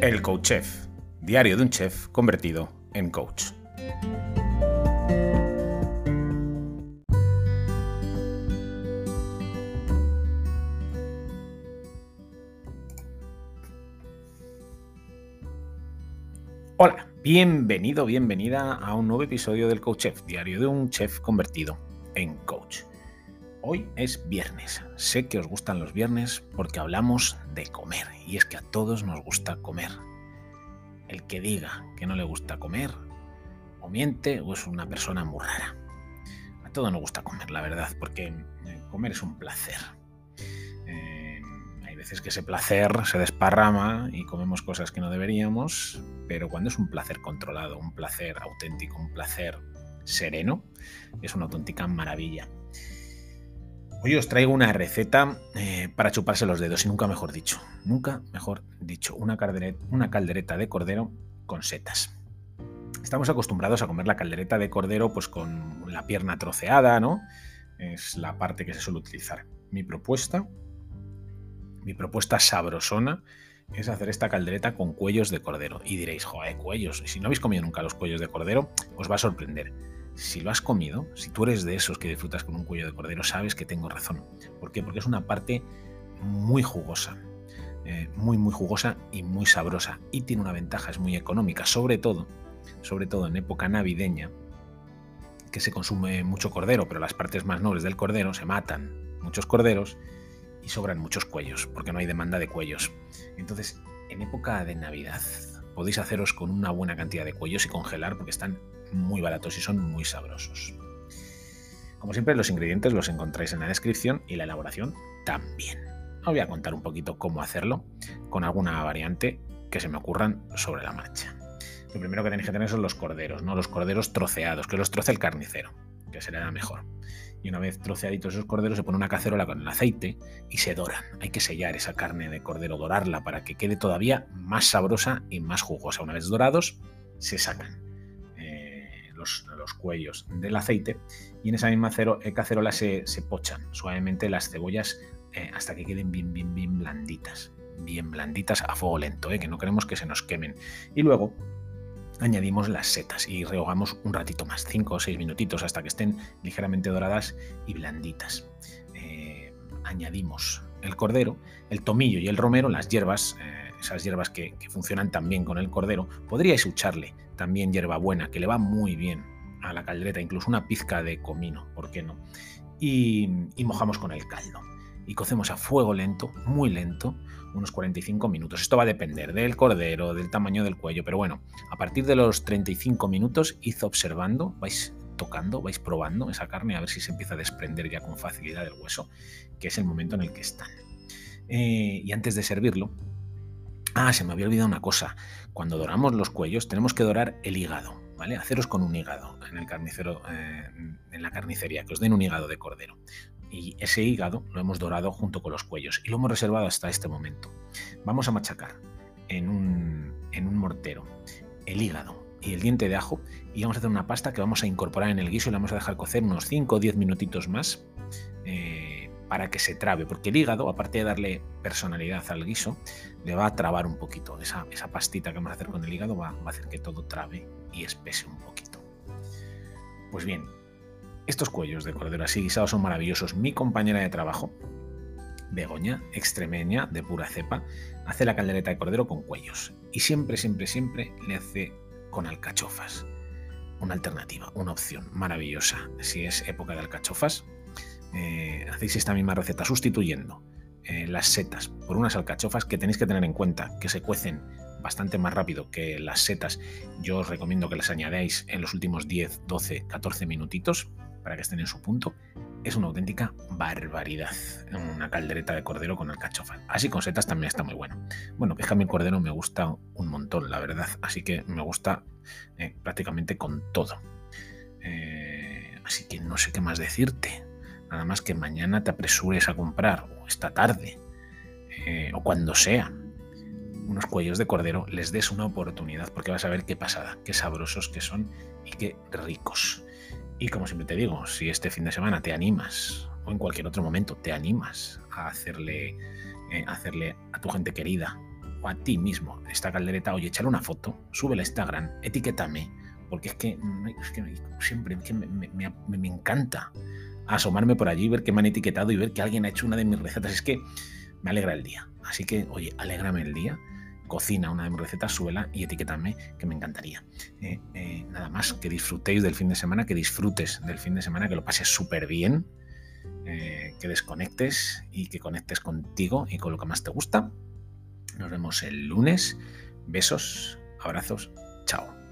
El Coach Chef, diario de un chef convertido en coach. Hola, bienvenido, bienvenida a un nuevo episodio del Coach Chef, diario de un chef convertido en coach. Hoy es viernes. Sé que os gustan los viernes porque hablamos de comer y es que a todos nos gusta comer. El que diga que no le gusta comer o miente o es una persona muy rara. A todos nos gusta comer, la verdad, porque eh, comer es un placer. Eh, hay veces que ese placer se desparrama y comemos cosas que no deberíamos, pero cuando es un placer controlado, un placer auténtico, un placer sereno, es una auténtica maravilla. Hoy os traigo una receta eh, para chuparse los dedos, y nunca mejor dicho, nunca mejor dicho, una caldereta, de cordero con setas. Estamos acostumbrados a comer la caldereta de cordero pues con la pierna troceada, ¿no? Es la parte que se suele utilizar. Mi propuesta, mi propuesta sabrosona es hacer esta caldereta con cuellos de cordero. Y diréis, joder, cuellos. Si no habéis comido nunca los cuellos de cordero, os va a sorprender si lo has comido, si tú eres de esos que disfrutas con un cuello de cordero, sabes que tengo razón. ¿Por qué? Porque es una parte muy jugosa, eh, muy, muy jugosa y muy sabrosa. Y tiene una ventaja, es muy económica, sobre todo, sobre todo en época navideña, que se consume mucho cordero, pero las partes más nobles del cordero se matan muchos corderos y sobran muchos cuellos, porque no hay demanda de cuellos. Entonces, en época de Navidad, podéis haceros con una buena cantidad de cuellos y congelar porque están muy baratos y son muy sabrosos. Como siempre, los ingredientes los encontráis en la descripción y la elaboración también. Os voy a contar un poquito cómo hacerlo con alguna variante que se me ocurran sobre la marcha. Lo primero que tenéis que tener son los corderos, ¿no? Los corderos troceados, que los troce el carnicero, que se le da mejor. Y una vez troceaditos esos corderos, se pone una cacerola con el aceite y se doran. Hay que sellar esa carne de cordero, dorarla para que quede todavía más sabrosa y más jugosa. Una vez dorados, se sacan los, cuellos del aceite y en esa misma eh, cacerola se, pochan suavemente las cebollas eh, hasta que queden bien, bien, bien blanditas. Bien blanditas a fuego lento, eh, que no queremos que se nos quemen. Y luego añadimos las setas y rehogamos un ratito más, 5 o 6 minutitos hasta que estén ligeramente doradas y blanditas. añadimos el cordero, el tomillo y el romero, las hierbas, esas hierbas que, que, funcionan también con el cordero. Podríais echarle también hierbabuena, que le va muy bien a la caldereta, incluso una pizca de comino, ¿por qué no? Y, mojamos con el caldo. Y cocemos a fuego lento, muy lento, unos 45 minutos. Esto va a depender del cordero, del tamaño del cuello, pero bueno, a partir de los 35 minutos, id observando, vais tocando, vais probando esa carne a ver si se empieza a desprender ya con facilidad del hueso, que es el momento en el que están. Eh, y antes de servirlo, Ah, se me había olvidado una cosa. Cuando doramos los cuellos tenemos que dorar el hígado, ¿vale? Haceros con un hígado en el carnicero, eh, en la carnicería, que os den un hígado de cordero. Y ese hígado lo hemos dorado junto con los cuellos y lo hemos reservado hasta este momento. Vamos a machacar en un, en un mortero el hígado y el diente de ajo y vamos a hacer una pasta que vamos a incorporar en el guiso y la vamos a dejar cocer unos 5 o 10 minutitos más. Eh, para que se trabe, porque el hígado, aparte de darle personalidad al guiso, le va a trabar un poquito. Esa, esa pastita que vamos a hacer con el hígado va, a hacer que todo trabe y espese un poquito. Pues bien, estos cuellos de cordero así guisados son maravillosos. Mi compañera de trabajo, Begoña, extremeña, de pura cepa, hace la caldereta de cordero con cuellos. Y siempre, siempre, siempre le hace con alcachofas. Una alternativa, una opción maravillosa. Si es época de alcachofas, eh, hacéis esta misma receta sustituyendo eh, las setas por unas alcachofas que tenéis que tener en cuenta que se cuecen bastante más rápido que las setas. Yo os recomiendo que las añadáis en los últimos 10, 12, 14 minutitos para que estén en su punto. Es una auténtica barbaridad. Una caldereta de cordero con alcachofas. Así con setas también está muy bueno. Bueno, que mi cordero me gusta un montón, la verdad. Así que me gusta eh, prácticamente con todo. así que no sé qué más decirte. Nada más que mañana te apresures a comprar, o esta tarde, eh, o cuando sea, unos cuellos de cordero, les des una oportunidad, porque vas a ver qué pasada, qué sabrosos que son y qué ricos. Y como siempre te digo, si este fin de semana te animas, o en cualquier otro momento te animas a hacerle, eh, hacerle a tu gente querida, o a ti mismo esta caldereta, oye, échale una foto, súbela a Instagram, etiquétame, porque es que, siempre me, encanta asomarme por allí, ver que me han etiquetado y ver que alguien ha hecho una de mis recetas. Es que me alegra el día. Así que, oye, alégrame el día cocina una de mis recetas, suela y etiquetadme, que me encantaría. Eh, eh, nada más, que disfrutéis del fin de semana, que disfrutes del fin de semana, que lo pases súper bien, eh, que desconectes y que conectes contigo y con lo que más te gusta. Nos vemos el lunes. Besos, abrazos, chao.